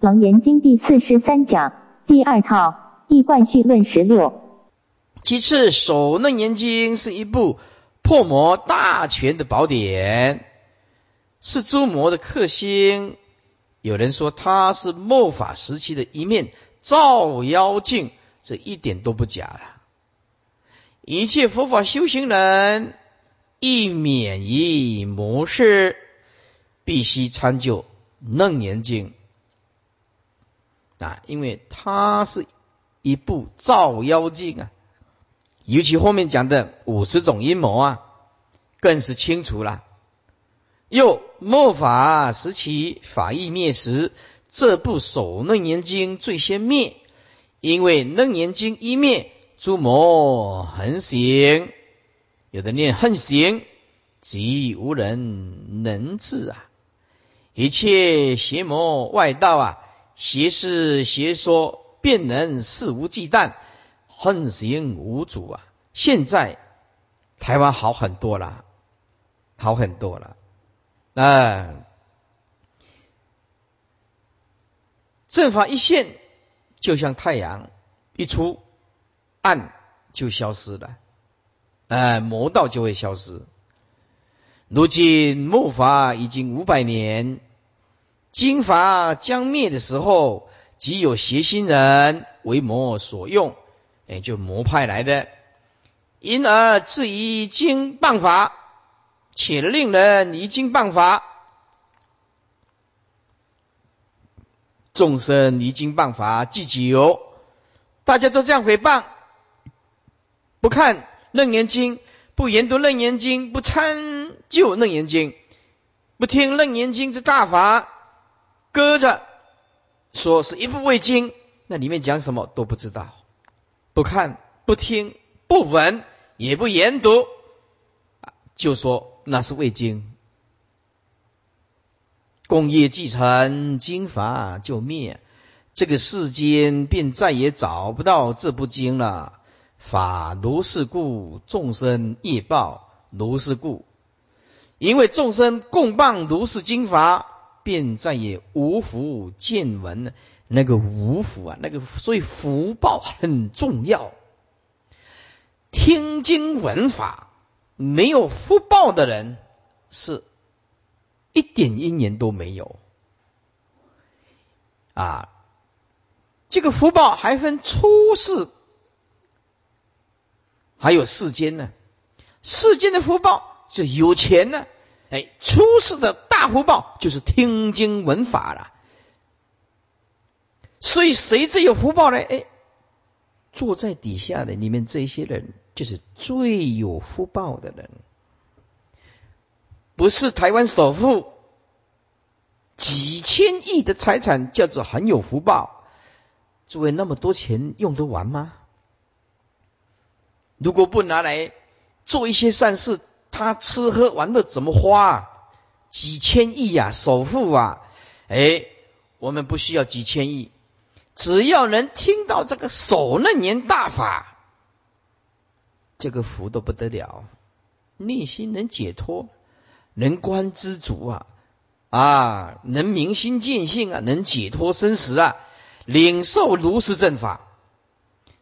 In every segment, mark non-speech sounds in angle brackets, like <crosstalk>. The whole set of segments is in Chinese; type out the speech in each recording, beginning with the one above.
楞严经第四十三讲第二套易贯序论十六。其次，《首楞严经》是一部破魔大全的宝典，是诸魔的克星。有人说它是末法时期的一面照妖镜，这一点都不假了。一切佛法修行人亦免于魔事，必须参究《楞严经》啊，因为它是一部照妖镜啊。尤其后面讲的五十种阴谋啊，更是清楚了。又末法时期法意灭时，这部《首楞严经》最先灭，因为《楞严经》一灭，诸魔横行，有的念横行，即无人能治啊！一切邪魔外道啊，邪事邪说，便能肆无忌惮，横行无阻啊！现在台湾好很多了，好很多了。啊，正法一现，就像太阳一出，暗就消失了，哎，魔道就会消失。如今末法已经五百年，经法将灭的时候，即有邪心人为魔所用，哎，就魔派来的，因而质疑经谤法。且令人离经谤法，众生离经谤法既久，大家都这样诽谤，不看楞严经，不研读楞严经，不参究楞严经，不听楞严经之大法，搁着说是一部未经，那里面讲什么都不知道，不看不听不闻也不研读，就说。那是未经，共业继承经法就灭，这个世间便再也找不到这部经了。法如是故，众生业报如是故，因为众生共谤如是经法，便再也无福见闻。那个无福啊，那个所以福报很重要，听经闻法。没有福报的人，是一点因缘都没有啊！这个福报还分出世，还有世间呢。世间的福报是有钱呢，哎，出世的福报就是听经闻法了。所以谁最有福报呢？哎，坐在底下的你们这些人。就是最有福报的人，不是台湾首富，几千亿的财产叫做很有福报。诸位，那么多钱用得完吗？如果不拿来做一些善事，他吃喝玩乐怎么花？几千亿呀，首富啊！哎，我们不需要几千亿，只要能听到这个首楞年大法。这个福都不得了，内心能解脱，能观知足啊，啊，能明心见性啊，能解脱生死啊，领受如是正法。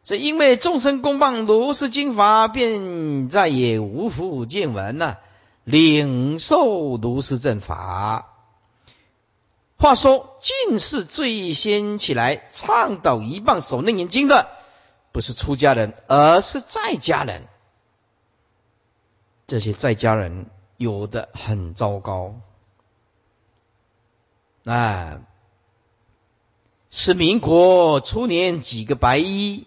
这因为众生公谤如是经法，便再也无福见闻了。领受如是正法。话说，近世最先起来倡导一棒手楞眼睛的。不是出家人，而是在家人。这些在家人有的很糟糕，啊，是民国初年几个白衣，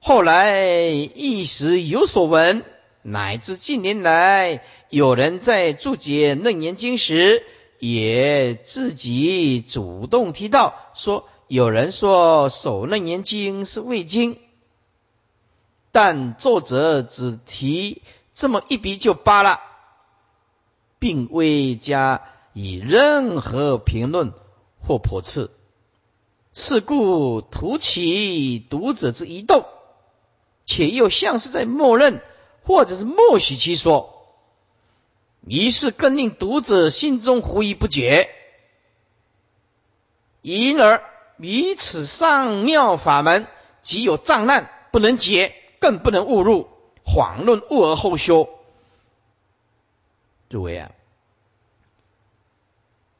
后来一时有所闻，乃至近年来有人在注解《楞严经》时，也自己主动提到说，有人说《守楞严经》是未经。但作者只提这么一笔就罢了，并未加以任何评论或驳斥。是故徒起读者之疑窦，且又像是在默认或者是默许其说，于是更令读者心中狐疑不决。因而于此上妙法门，即有障难，不能解，更不能误入，恍论误而后修。诸位啊，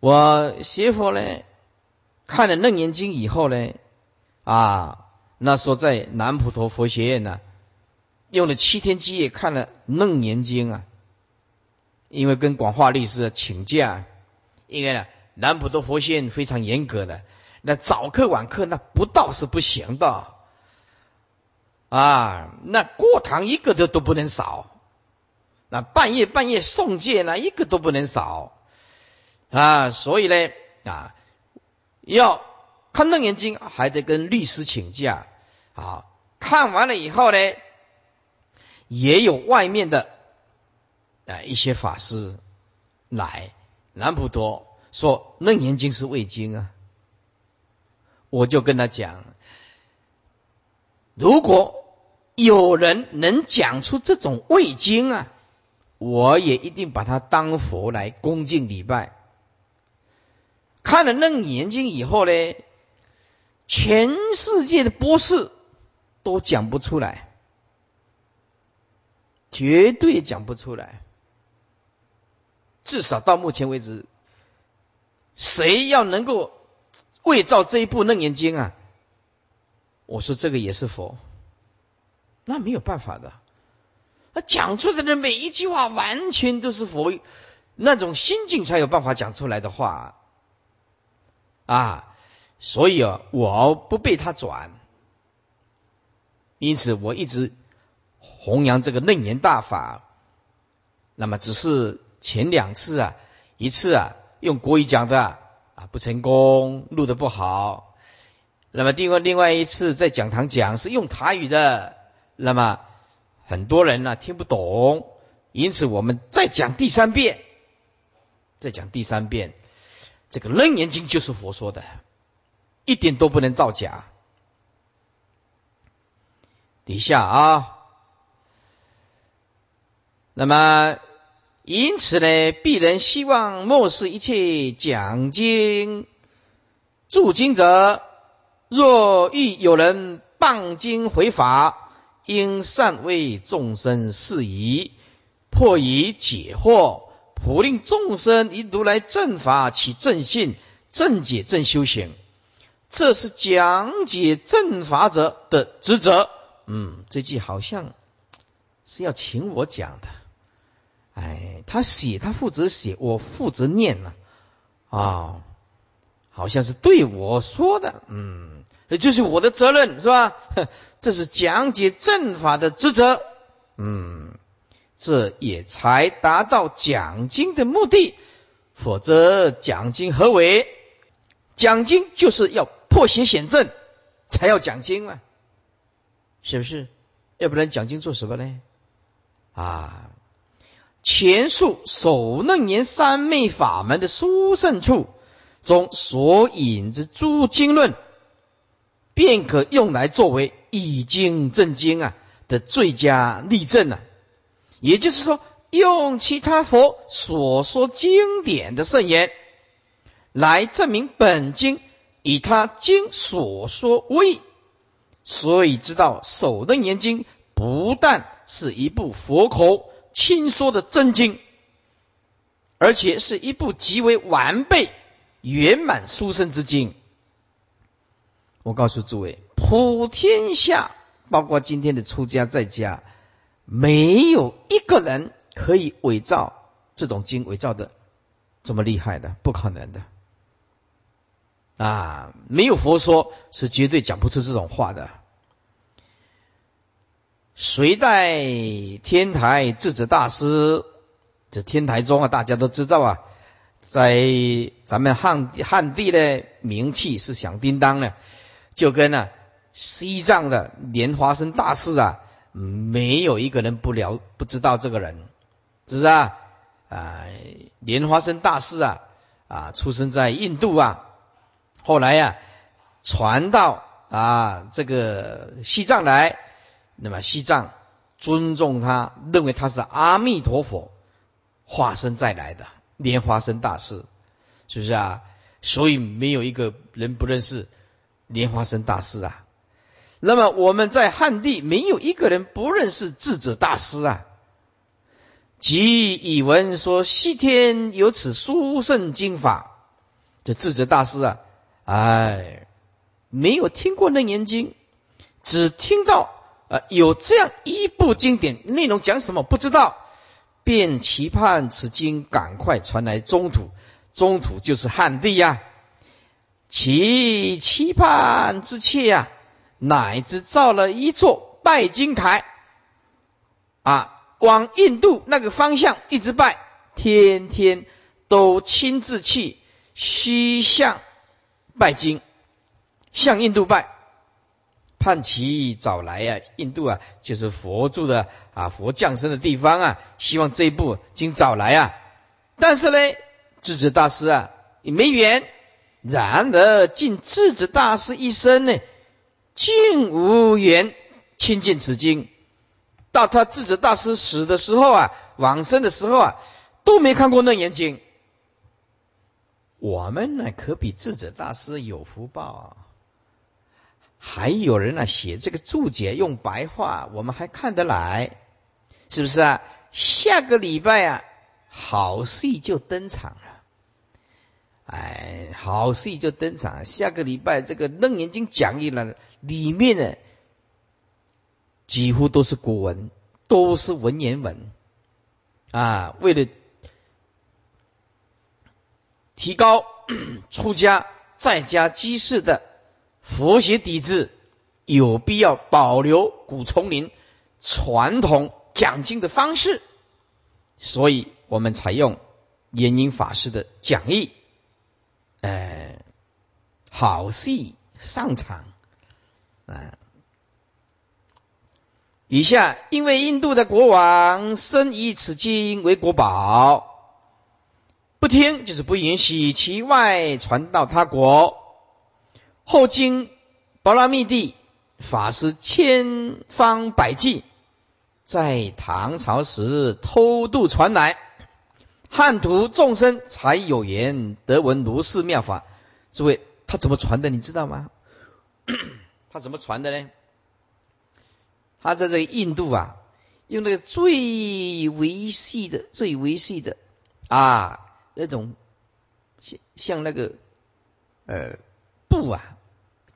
我学佛呢，看了《楞严经》以后呢，啊，那时候在南普陀佛学院呢，用了七天七夜看了《楞严经》啊，因为跟广化律师请假，因为呢。南普陀佛学院非常严格的，那早课晚课那不到是不行的啊！那过堂一个都都不能少，那半夜半夜送戒呢一个都不能少啊！所以呢啊，要看楞严经还得跟律师请假啊。看完了以后呢，也有外面的啊一些法师来南普陀。说《楞严经》是未经啊，我就跟他讲：如果有人能讲出这种未经啊，我也一定把他当佛来恭敬礼拜。看了《楞严经》以后呢，全世界的博士都讲不出来，绝对讲不出来，至少到目前为止。谁要能够伪造这一部楞严经啊？我说这个也是佛，那没有办法的。他讲出来的每一句话完全都是佛那种心境才有办法讲出来的话啊！所以啊，我不被他转，因此我一直弘扬这个楞严大法。那么只是前两次啊，一次啊。用国语讲的啊不成功，录的不好。那么另外另外一次在讲堂讲是用台语的，那么很多人呢听不懂，因此我们再讲第三遍，再讲第三遍。这个《楞严经》就是佛说的，一点都不能造假。底下啊，那么。因此呢，鄙人希望漠视一切讲经、注经者，若遇有人谤经回法，应善为众生释疑，破疑解惑，普令众生以如来正法起正信、正解、正修行。这是讲解正法者的职责。嗯，这句好像是要请我讲的。哎，他写，他负责写，我负责念呢，啊，好像是对我说的，嗯，这就是我的责任，是吧？<laughs> 这是讲解正法的职责，嗯，这也才达到讲经的目的，否则讲经何为？讲经就是要破邪显正，才要讲经嘛，是不是？要不然讲经做什么呢？啊？前述首楞严三昧法门的殊胜处中所引之诸经论，便可用来作为以经证经啊的最佳例证啊。也就是说，用其他佛所说经典的圣言来证明本经以他经所说为，所以知道首楞严经不但是一部佛口。亲说的真经，而且是一部极为完备、圆满殊胜之经。我告诉诸位，普天下，包括今天的出家在家，没有一个人可以伪造这种经，伪造的这么厉害的，不可能的。啊，没有佛说，是绝对讲不出这种话的。隋代天台智者大师，这天台宗啊，大家都知道啊，在咱们汉汉地的名气是响叮当的，就跟啊西藏的莲花生大师啊，没有一个人不了不知道这个人，是不是啊？啊，莲花生大师啊，啊，出生在印度啊，后来呀，传到啊这个西藏来。那么西藏尊重他，认为他是阿弥陀佛化身再来的莲花生大师，是不是啊？所以没有一个人不认识莲花生大师啊。那么我们在汉地没有一个人不认识智者大师啊。即以闻说西天有此殊胜经法，这智者大师啊，哎，没有听过楞严经，只听到啊有这样一部经典，内容讲什么不知道，便期盼此经赶快传来中土，中土就是汉地呀。其期盼之切呀，乃至造了一座拜金台啊。往印度那个方向一直拜，天天都亲自去西向拜经，向印度拜，盼其早来啊！印度啊，就是佛住的啊，佛降生的地方啊，希望这一部经早来啊。但是呢，智者大师啊，也没缘。然而，尽智者大师一生呢，竟无缘亲近此经。到他智者大师死的时候啊，往生的时候啊，都没看过楞严经。我们呢，可比智者大师有福报啊。还有人呢，写这个注解用白话，我们还看得来，是不是啊？下个礼拜啊，好戏就登场了。哎，好戏就登场。下个礼拜这个楞严经讲义了，里面呢。几乎都是古文，都是文言文啊！为了提高 <clears throat> 出家在家居士的佛学底子，有必要保留古丛林传统讲经的方式，所以我们采用延英法师的讲义。哎，好戏上场啊！以下，因为印度的国王深以此经为国宝，不听就是不允许其外传到他国。后经波拉密地法师千方百计，在唐朝时偷渡传来，汉徒众生才有缘得闻如是妙法。诸位，他怎么传的？你知道吗？<clears throat> 他怎么传的呢？他在这个印度啊，用那个最维细的、最维细的啊那种像像那个呃布啊，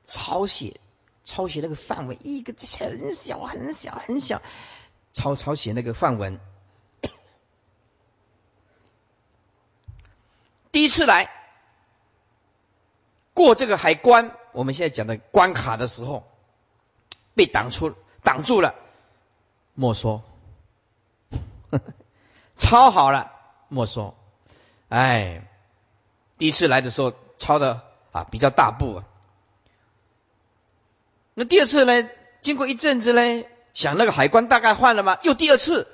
抄写抄写那个范文，一个很小很小很小，抄抄写那个范文。<coughs> 第一次来过这个海关，我们现在讲的关卡的时候，被挡出。挡住了，没收，<laughs> 抄好了，没收。哎，第一次来的时候抄的啊比较大步啊。那第二次呢？经过一阵子呢，想那个海关大概换了吗？又第二次，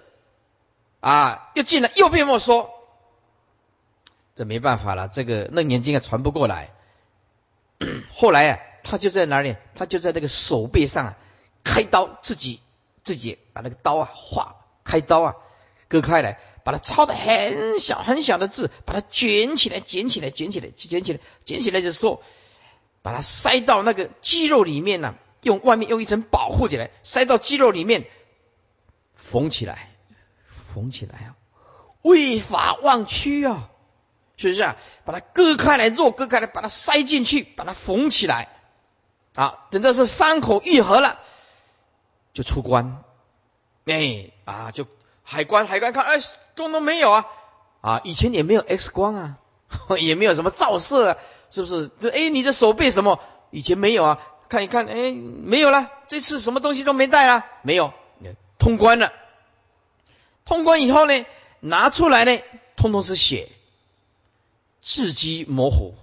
啊，又进来又被没收。这没办法了，这个那年经啊传不过来。<clears throat> 后来啊，他就在哪里？他就在那个手背上啊。开刀，自己自己把那个刀啊划开刀啊割开来，把它抄的很小很小的字，把它卷起来卷起来卷起来卷起来卷起来的时候，把它塞到那个肌肉里面呢，用外面用一层保护起来，塞到肌肉里面缝起来，缝起来啊，为法忘躯啊，是不是啊？把它割开来，肉割开来，把它塞进去，把它缝起来啊，等到是伤口愈合了。就出关，哎啊，就海关海关看，哎，通通没有啊啊，以前也没有 X 光啊，<laughs> 也没有什么照射，啊，是不是？这哎，你这手背什么？以前没有啊，看一看，哎，没有了，这次什么东西都没带了，没有，通关了。通关以后呢，拿出来呢，通通是血，字迹模糊。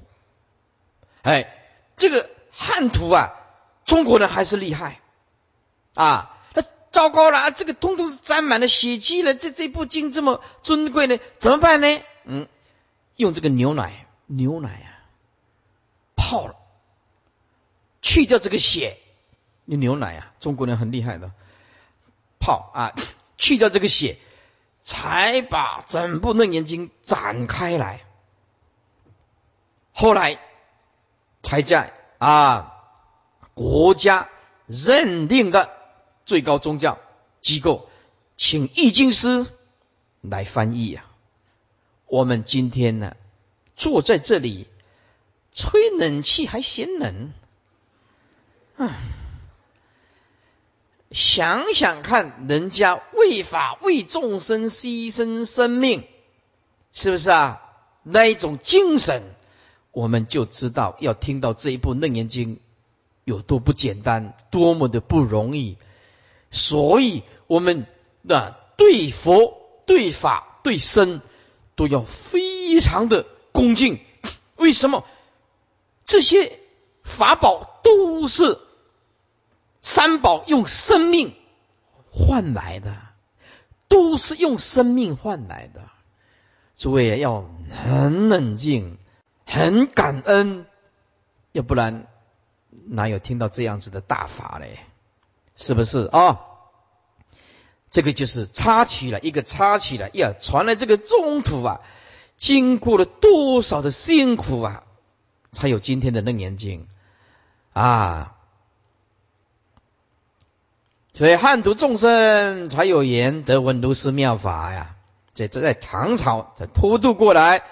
哎，这个汉图啊，中国人还是厉害。啊，那糟糕了！这个通通是沾满了血迹了。这这部经这么尊贵呢，怎么办呢？嗯，用这个牛奶，牛奶啊，泡了，去掉这个血。用牛奶啊，中国人很厉害的，泡啊，<coughs> 去掉这个血，才把整部楞严经展开来。后来才在啊国家认定的最高宗教机构，请易经师来翻译啊。我们今天呢，坐在这里吹冷气还嫌冷，想想看，人家为法为众生牺牲生命，是不是啊？那一种精神，我们就知道要听到这一部《楞严经》有多不简单，多么的不容易。所以，我们的对佛、对法、对身都要非常的恭敬。为什么？这些法宝都是。三宝用生命换来的，都是用生命换来的。诸位要很冷静，很感恩，要不然哪有听到这样子的大法嘞？是不是啊？这个就是插起了一个插起了，呀，传来这个中途啊，经过了多少的辛苦啊，才有今天的楞严经啊。所以汉族众生才有缘得闻如是妙法呀。这这在唐朝才偷渡过来。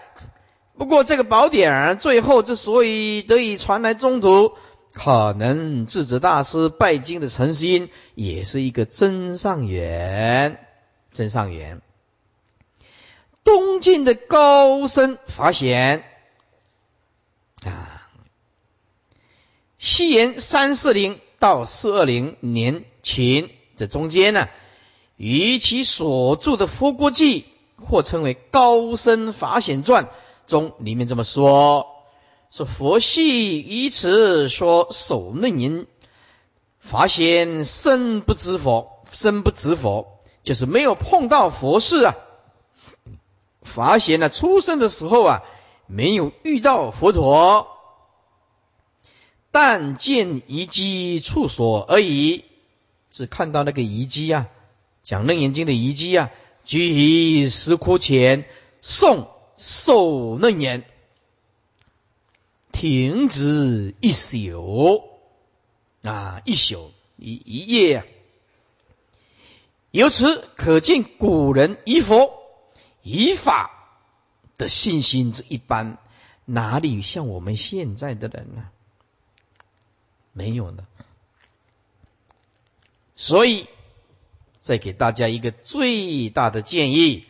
不过这个宝典最后之所以得以传来中土，可能智者大师拜经的诚心也是一个真上缘。真上缘。东晋的高僧法显啊，西元三四零到四二零年。前这中间呢，与其所著的《佛国记》或称为《高僧法显传》中，里面这么说：说佛系以此说守楞严法显身不知佛，身不知佛，就是没有碰到佛事啊。法显呢，出生的时候啊，没有遇到佛陀，但见遗迹处所而已。只看到那个遗迹啊，讲楞严经的遗迹啊，居于石窟前诵受楞严，停止一宿啊，一宿一一夜啊。由此可见古人依佛依法的信心之一般，哪里像我们现在的人呢？没有的。所以，再给大家一个最大的建议：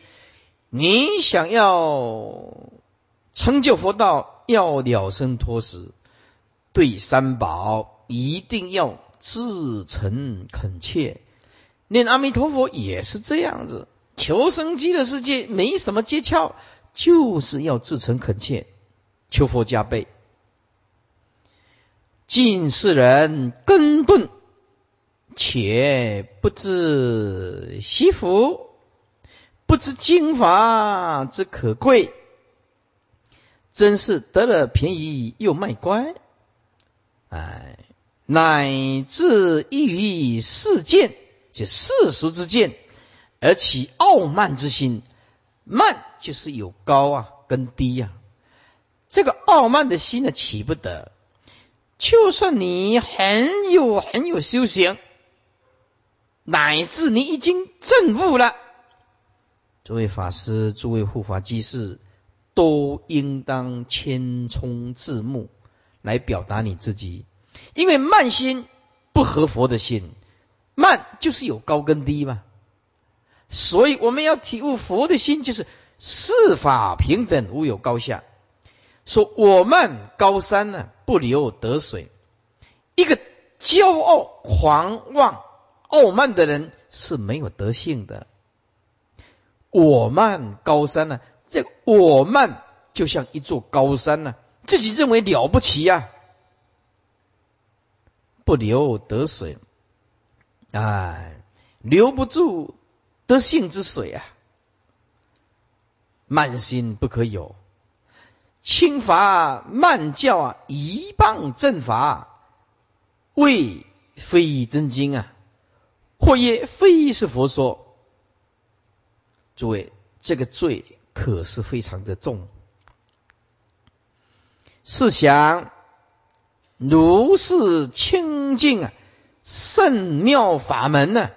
你想要成就佛道，要了生脱死，对三宝一定要至诚恳切。念阿弥陀佛也是这样子，求生机的世界没什么诀窍，就是要至诚恳切，求佛加倍。近世人根顿。且不知惜福，不知经法之可贵，真是得了便宜又卖乖。哎，乃至异于世见，就世俗之见，而起傲慢之心。慢就是有高啊，跟低呀。这个傲慢的心呢，起不得。就算你很有很有修行。乃至你已经证悟了，诸位法师、诸位护法居士，都应当谦冲自牧来表达你自己，因为慢心不合佛的心，慢就是有高跟低嘛，所以我们要体悟佛的心，就是四法平等，无有高下。说我慢高山呢，不流得水，一个骄傲狂妄。傲慢的人是没有德性的。我慢高山呢？这我慢就像一座高山呢，自己认为了不起呀，不留得水，哎，留不住德性之水啊。慢心不可有，轻法慢教啊，一棒正法，为非真经啊。或曰非是佛说，诸位，这个罪可是非常的重。试想，如是清净啊，圣妙法门呢，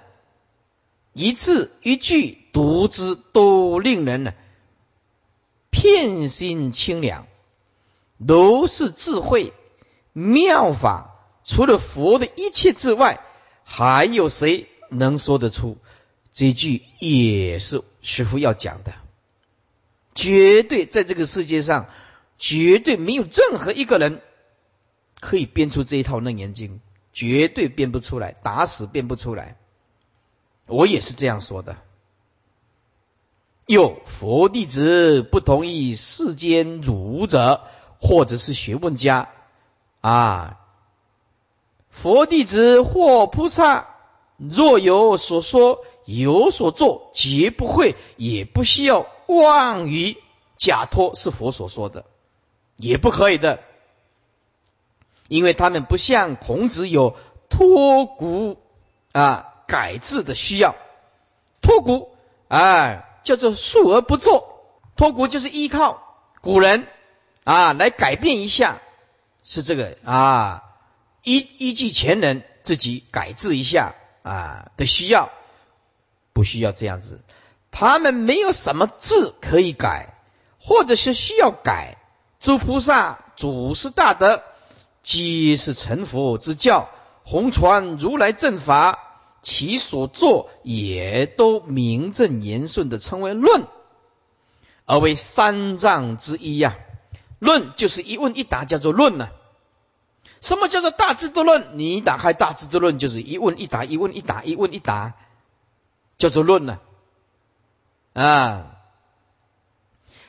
一字一句读之，都令人呢片心清凉。如是智慧妙法，除了佛的一切之外，还有谁能说得出？这句也是师傅要讲的。绝对在这个世界上。绝对没有任何一个人可以编出这一套楞严经，绝对编不出来，打死编不出来。我也是这样说的。有佛弟子不同意世间儒者或者是学问家啊，佛弟子或菩萨若有所说有所做，绝不会也不需要妄于假托是佛所说的。也不可以的，因为他们不像孔子有托古啊改制的需要。托古啊叫做述而不作，托古就是依靠古人啊来改变一下，是这个啊依依据前人自己改制一下啊的需要，不需要这样子。他们没有什么字可以改，或者是需要改。诸菩萨、祖师大德，皆是成佛之教，弘传如来正法，其所作也都名正言顺的称为论，而为三藏之一呀。论就是一问一答，叫做论呢。什么叫做大智度论？你打开大智度论，就是一问一答，一问一答，一问一答，叫做论呢。啊，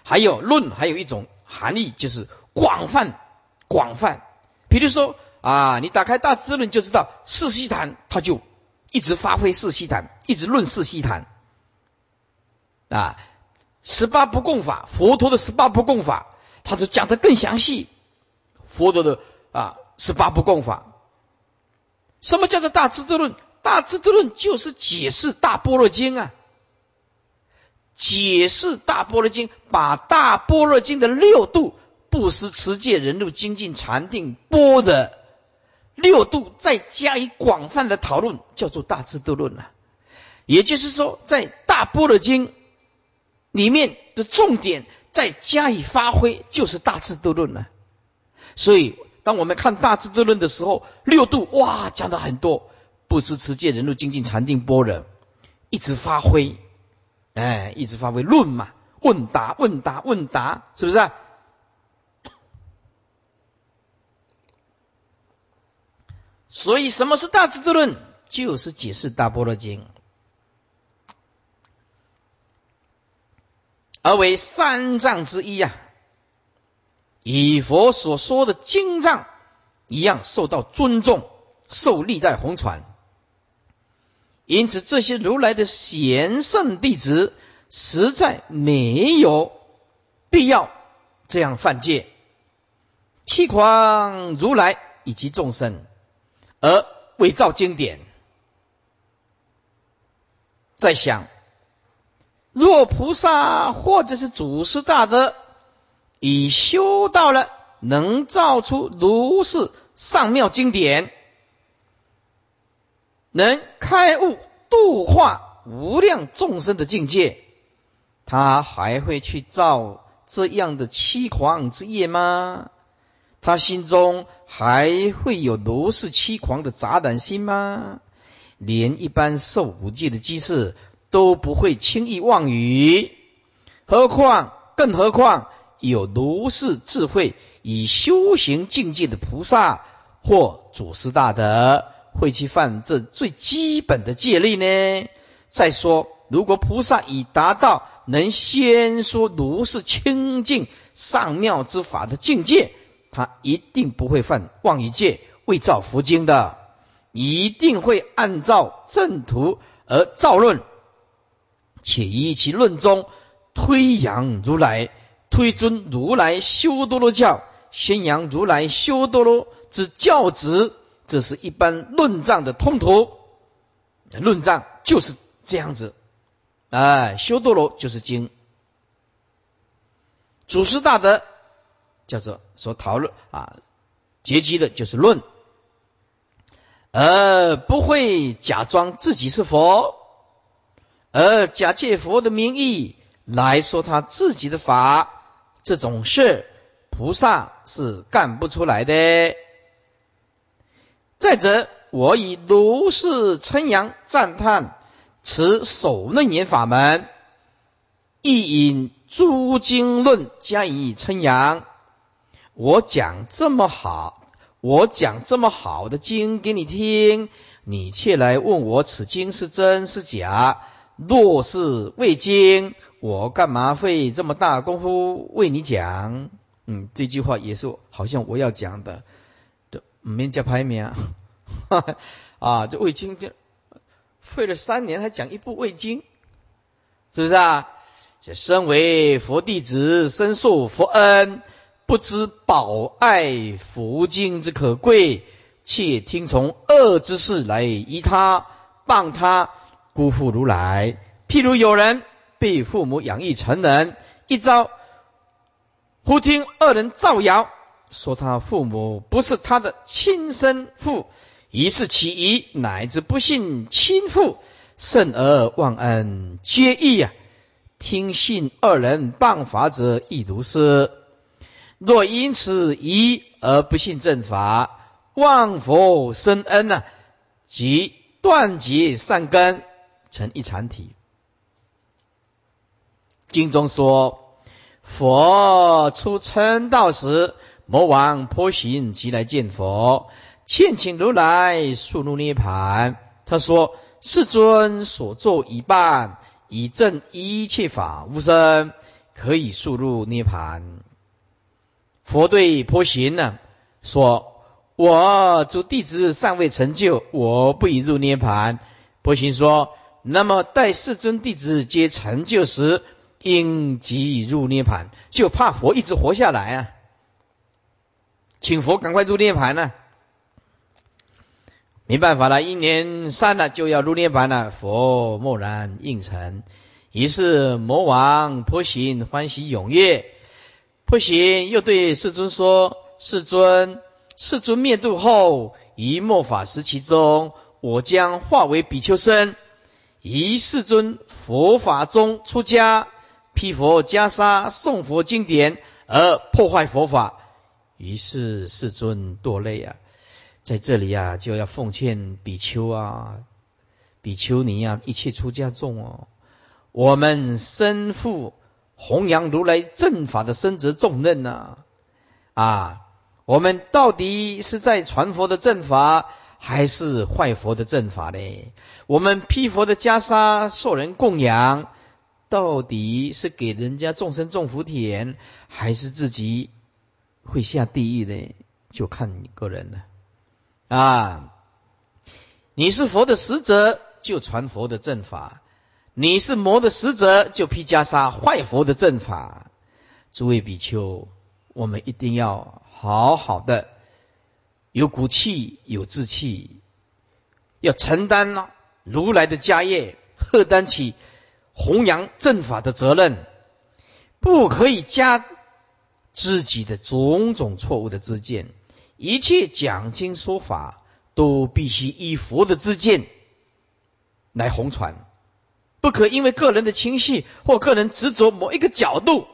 还有论，还有一种。含义就是广泛，广泛。比如说啊，你打开大智论就知道，四悉檀他就一直发挥四悉檀，一直论四悉檀啊。十八不共法，佛陀的十八不共法，他就讲的更详细。佛陀的啊十八不共法，什么叫做大智度论？大智度论就是解释大般若经啊。解释大般若经，把大般若经的六度不思持戒、忍辱、精进、禅定、波的六度，再加以广泛的讨论，叫做大智度论了。也就是说，在大般若经里面的重点再加以发挥，就是大智度论了。所以，当我们看大智度论的时候，六度哇讲的很多，不思持戒、忍辱、精进、禅定、波的，一直发挥。哎，一直发挥论嘛，问答问答问答，是不是？所以什么是大智度论？就是解释大般若经，而为三藏之一呀，以佛所说的经藏一样受到尊重，受历代红传。因此，这些如来的贤圣弟子实在没有必要这样犯戒，欺狂如来以及众生，而伪造经典。在想，若菩萨或者是祖师大德已修到了能造出如是上妙经典。能开悟度化无量众生的境界，他还会去造这样的凄狂之业吗？他心中还会有如是凄狂的杂胆心吗？连一般受五戒的机士都不会轻易妄语，何况更何况有如是智慧以修行境界的菩萨或祖师大德？会去犯这最基本的戒律呢？再说，如果菩萨已达到能先说如是清净上妙之法的境界，他一定不会犯妄语戒、伪造佛经的，一定会按照正途而造论，且依其论中推扬如来、推尊如来修多罗教，宣扬如来修多罗之教旨。这是一般论藏的通途，论藏就是这样子，哎，修多罗就是经，祖师大德叫做所讨论啊，结集的就是论，而不会假装自己是佛，而假借佛的名义来说他自己的法，这种事菩萨是干不出来的。再者，我以如是称扬赞叹此首楞严法门，亦引诸经论加以称扬。我讲这么好，我讲这么好的经给你听，你却来问我此经是真是假？若是未经，我干嘛费这么大功夫为你讲？嗯，这句话也是好像我要讲的，这没叫排名 <laughs> 啊！这未经就费了三年，还讲一部未经，是不是啊？这身为佛弟子，深受佛恩。不知保爱福经之可贵，且听从恶之事来依他谤他，辜负如来。譬如有人被父母养育成人，一朝忽听二人造谣，说他父母不是他的亲生父，于是起疑，乃至不信亲父，甚而忘恩，皆义呀。听信二人谤法者，亦如是。若因此疑而不信正法，忘佛生恩呢，即断绝善根，成一禅体。经中说，佛出称道时，魔王颇行即来见佛，劝请如来速入涅盘。他说：“世尊所作一半，以证一切法无生，可以速入涅盘。”佛对婆行呢说：“我诸弟子尚未成就，我不宜入涅盘。”婆行说：“那么待世尊弟子皆成就时，应即入涅盘。”就怕佛一直活下来啊，请佛赶快入涅盘呢。没办法了，一年三了就要入涅盘了。佛默然应承。于是魔王婆行欢喜踊跃。不行，又对世尊说：“世尊，世尊灭度后，于末法时期中，我将化为比丘身，于世尊佛法中出家，披佛袈裟，诵佛经典，而破坏佛法。于是世尊堕泪啊，在这里啊，就要奉劝比丘啊，比丘尼啊，一切出家众哦，我们身负。”弘扬如来正法的身责重任呐，啊，我们到底是在传佛的正法，还是坏佛的正法呢？我们披佛的袈裟受人供养，到底是给人家众生种福田，还是自己会下地狱呢？就看你个人了。啊，你是佛的使者，就传佛的正法。你是魔的使者，就披袈裟坏佛的正法。诸位比丘，我们一定要好好的，有骨气，有志气，要承担如来的家业，荷担起弘扬正法的责任，不可以加自己的种种错误的知见。一切讲经说法，都必须依佛的知见来弘传。不可因为个人的情绪或个人执着某一个角度，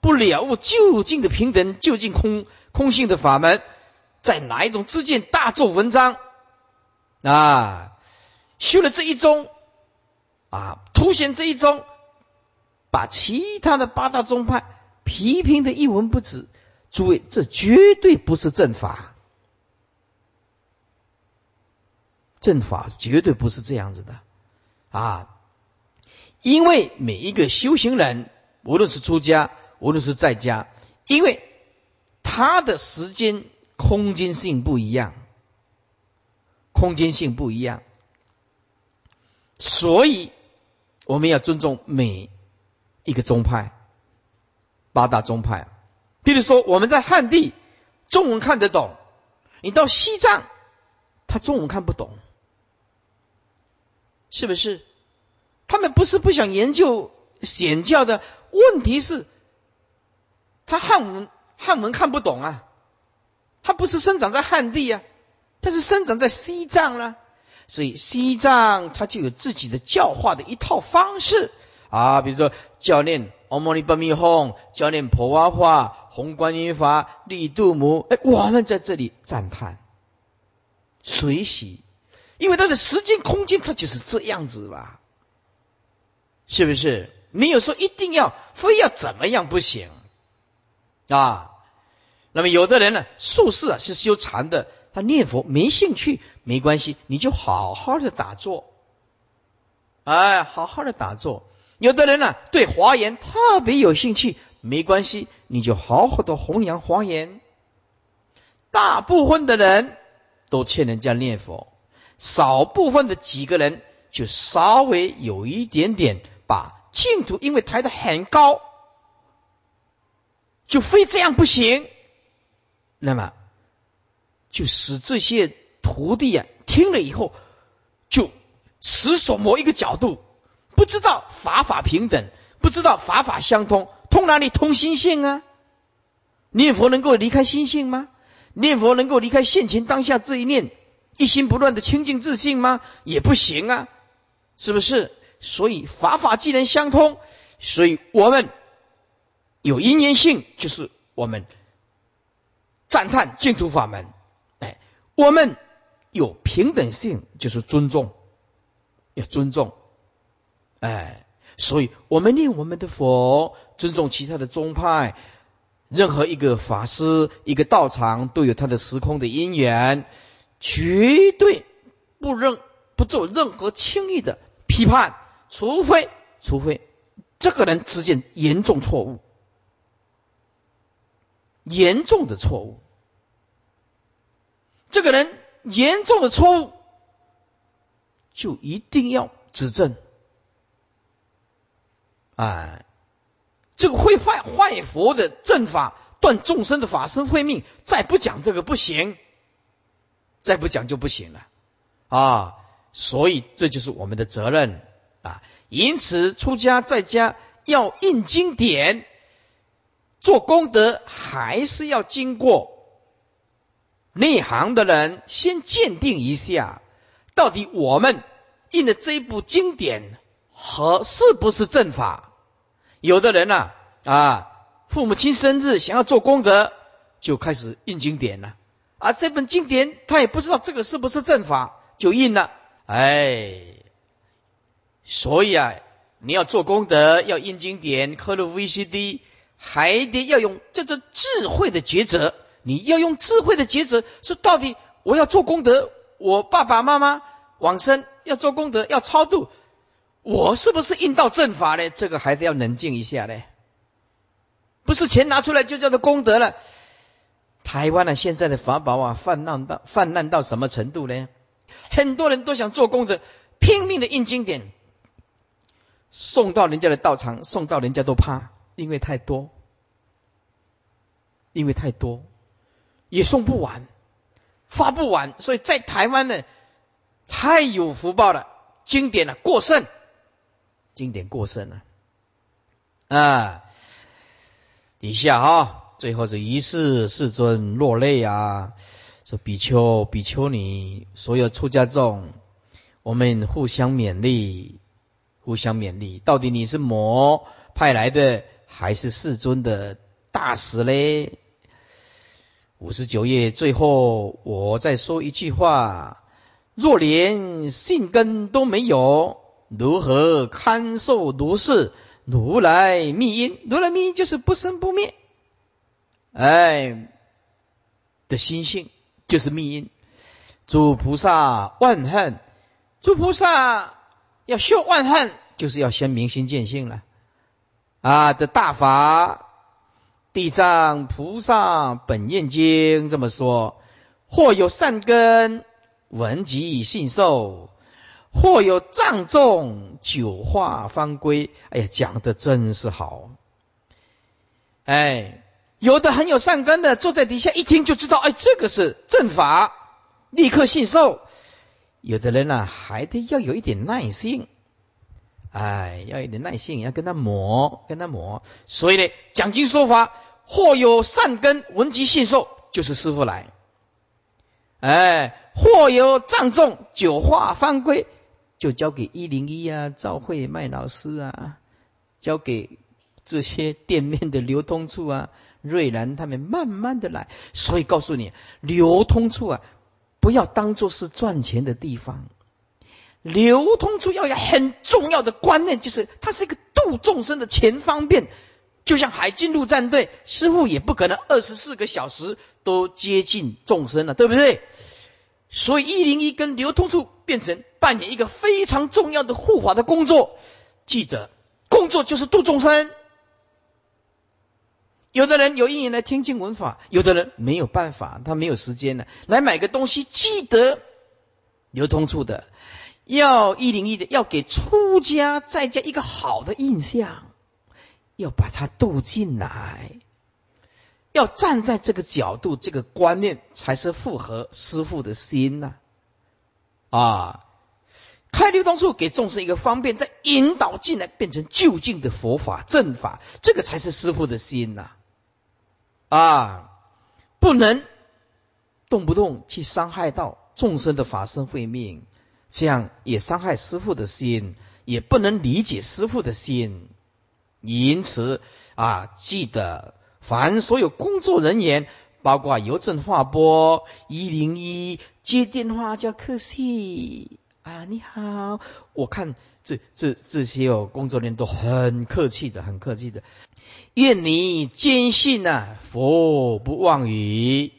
不了悟究竟的平等、究竟空空性的法门，在哪一种之见大做文章啊？修了这一宗啊，凸显这一宗，把其他的八大宗派批评的一文不值。诸位，这绝对不是正法，正法绝对不是这样子的啊！因为每一个修行人，无论是出家，无论是在家，因为他的时间空间性不一样，空间性不一样，所以我们要尊重每一个宗派，八大宗派。比如说，我们在汉地，中文看得懂；你到西藏，他中文看不懂，是不是？他们不是不想研究显教的问题是，他汉文汉文看不懂啊，他不是生长在汉地啊，他是生长在西藏了，所以西藏他就有自己的教化的一套方式。啊，比如说教练阿摩尼巴密吽，教练婆哇化、红观音法、利度母，哎，我们在这里赞叹、随喜，因为它的时间空间它就是这样子吧，是不是？没有说一定要非要怎么样不行啊。那么有的人呢，术士啊是修禅的，他念佛没兴趣，没关系，你就好好的打坐，哎，好好的打坐。有的人呢，对华严特别有兴趣，没关系，你就好好的弘扬华严。大部分的人都劝人家念佛，少部分的几个人就稍微有一点点把。净土因为抬得很高，就非这样不行。那么，就使这些徒弟啊听了以后，就死守某一个角度，不知道法法平等，不知道法法相通，通哪里通心性啊？念佛能够离开心性吗？念佛能够离开现前当下这一念，一心不乱的清净自信吗？也不行啊，是不是？所以法法既然相通，所以我们有因缘性，就是我们赞叹净土法门。哎，我们有平等性，就是尊重，要尊重。哎，所以我们念我们的佛，尊重其他的宗派，任何一个法师、一个道场都有他的时空的因缘，绝对不认不做任何轻易的批判。除非，除非这个人之间严重错误，严重的错误，这个人严重的错误，就一定要指正。哎，这个会坏坏佛的正法，断众生的法身慧命，再不讲这个不行，再不讲就不行了啊！所以这就是我们的责任。啊，因此出家在家要印经典，做功德还是要经过内行的人先鉴定一下，到底我们印的这一部经典和是不是正法？有的人呢，啊，父母亲生日想要做功德，就开始印经典了，啊，这本经典他也不知道这个是不是正法，就印了，哎。所以啊，你要做功德，要印经典，刻录 VCD，还得要用这种智慧的抉择。你要用智慧的抉择，说到底我要做功德，我爸爸妈妈往生要做功德，要超度，我是不是印到正法呢？这个还得要冷静一下呢。不是钱拿出来就叫做功德了。台湾呢，现在的法宝啊，泛滥到泛滥到什么程度呢？很多人都想做功德，拼命的印经典。送到人家的道场，送到人家都怕，因为太多，因为太多，也送不完，发不完，所以在台湾呢，太有福报了，经典了过剩，经典过剩了，啊，底下哈，最后是一世世尊落泪啊，说比丘比丘尼，所有出家众，我们互相勉励。互相勉励，到底你是魔派来的，还是世尊的大使嘞？五十九页最后，我再说一句话：若连信根都没有，如何堪受如是如来密因？如来密因就是不生不灭，哎的心性就是密因。诸菩萨万恨，诸菩萨。要修万恨，就是要先明心见性了啊！的大法，地藏菩萨本愿经这么说：或有善根，闻即信受；或有障重，九化方归。哎呀，讲的真是好！哎，有的很有善根的，坐在底下一听就知道，哎，这个是正法，立刻信受。有的人呢，还得要有一点耐心，哎，要一点耐心，要跟他磨，跟他磨。所以呢，讲经说法或有善根，闻及信受，就是师傅来。哎，或有障重，九化方归，就交给一零一啊，赵慧麦老师啊，交给这些店面的流通处啊，瑞兰他们慢慢的来。所以告诉你，流通处啊，不要当做是赚钱的地方。流通处要有很重要的观念，就是它是一个度众生的前方便。就像海军陆战队，师傅也不可能二十四个小时都接近众生了，对不对？所以一零一跟流通处变成扮演一个非常重要的护法的工作。记得，工作就是度众生。有的人有意愿来听经闻法，有的人没有办法，他没有时间了，来买个东西。记得流通处的。要一零一的，要给出家在家一个好的印象，要把它渡进来，要站在这个角度、这个观念，才是符合师父的心呐。啊，开流通处给众生一个方便，再引导进来，变成就近的佛法正法，这个才是师父的心呐。啊不能动不动去伤害到众生的法身慧命。这样也伤害师父的心，也不能理解师父的心。因此啊，记得凡所有工作人员，包括邮政话拨一零一接电话叫客气啊，你好。我看这这这些哦，工作人员都很客气的，很客气的。愿你坚信呐，佛不妄语，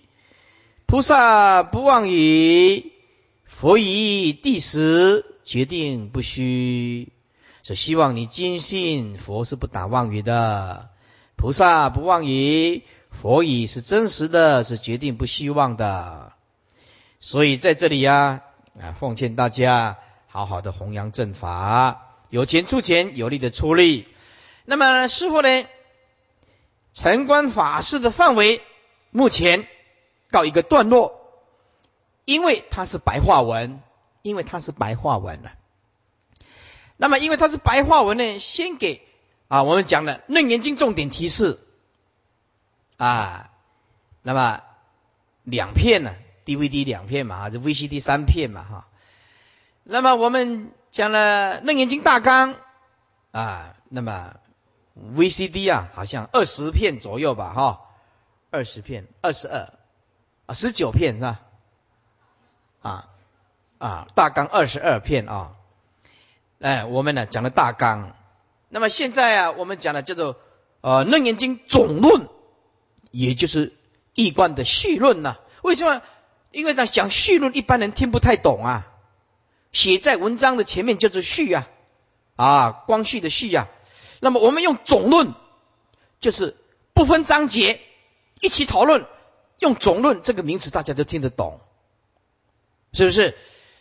菩萨不妄语。佛以第十决定不虚，所以希望你坚信佛是不打妄语的，菩萨不妄语，佛以是真实的，是决定不虚妄的。所以在这里呀，啊，奉劝大家好好的弘扬正法，有钱出钱，有力的出力。那么师傅呢，城关法事的范围目前告一个段落。因为它是白话文，因为它是白话文了。那么，因为它是白话文呢，先给啊，我们讲的《楞严经》重点提示啊。那么两片呢，DVD 两片嘛，还是 VCD 三片嘛，哈。那么我们讲了《楞严经》大纲啊，那么 VCD 啊，好像二十片左右吧，哈，二十片，二十二啊，十九片是吧？啊啊，大纲二十二片啊，哎，我们呢讲了大纲，那么现在啊，我们讲的叫做呃《楞严经总论》，也就是易观的序论呐。为什么？因为呢讲序论，一般人听不太懂啊。写在文章的前面叫做序啊，啊，光绪的序啊。那么我们用总论，就是不分章节一起讨论，用总论这个名词，大家都听得懂。是不是？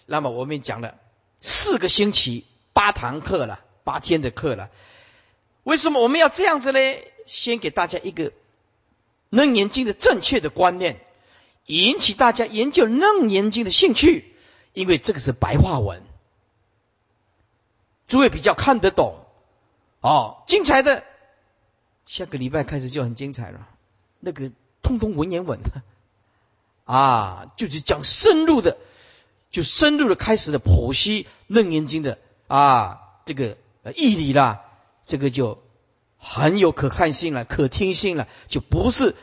那么我们讲了四个星期八堂课了，八天的课了。为什么我们要这样子呢？先给大家一个楞严经的正确的观念，引起大家研究楞严经的兴趣。因为这个是白话文，诸位比较看得懂。哦，精彩的，下个礼拜开始就很精彩了。那个通通文言文啊，就是讲深入的。就深入的开始的剖析《楞严经》的啊，这个义理啦，这个就很有可看性了、可听性了，就不是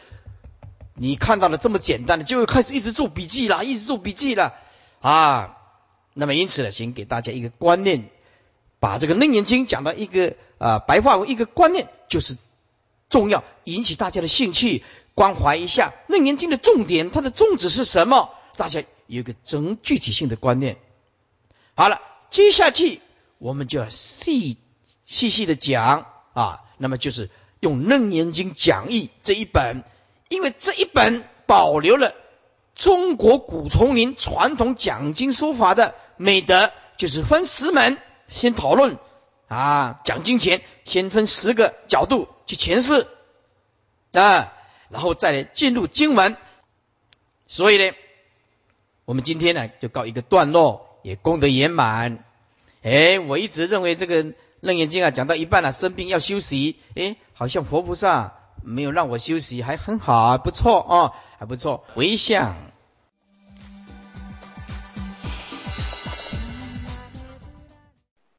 你看到的这么简单的，就会开始一直做笔记啦，一直做笔记了啊。那么因此呢，请给大家一个观念，把这个《楞严经》讲到一个啊白话文一个观念，就是重要，引起大家的兴趣，关怀一下《楞严经》的重点，它的宗旨是什么？大家。有一个整具体性的观念。好了，接下去我们就要细细细的讲啊。那么就是用《楞严经讲义》这一本，因为这一本保留了中国古丛林传统讲经说法的美德，就是分十门先讨论啊。讲经前先分十个角度去诠释啊，然后再来进入经文。所以呢。我们今天呢，就告一个段落，也功德圆满。哎，我一直认为这个楞严经啊，讲到一半了，生病要休息。哎，好像佛菩萨没有让我休息，还很好，不错哦，还不错。回向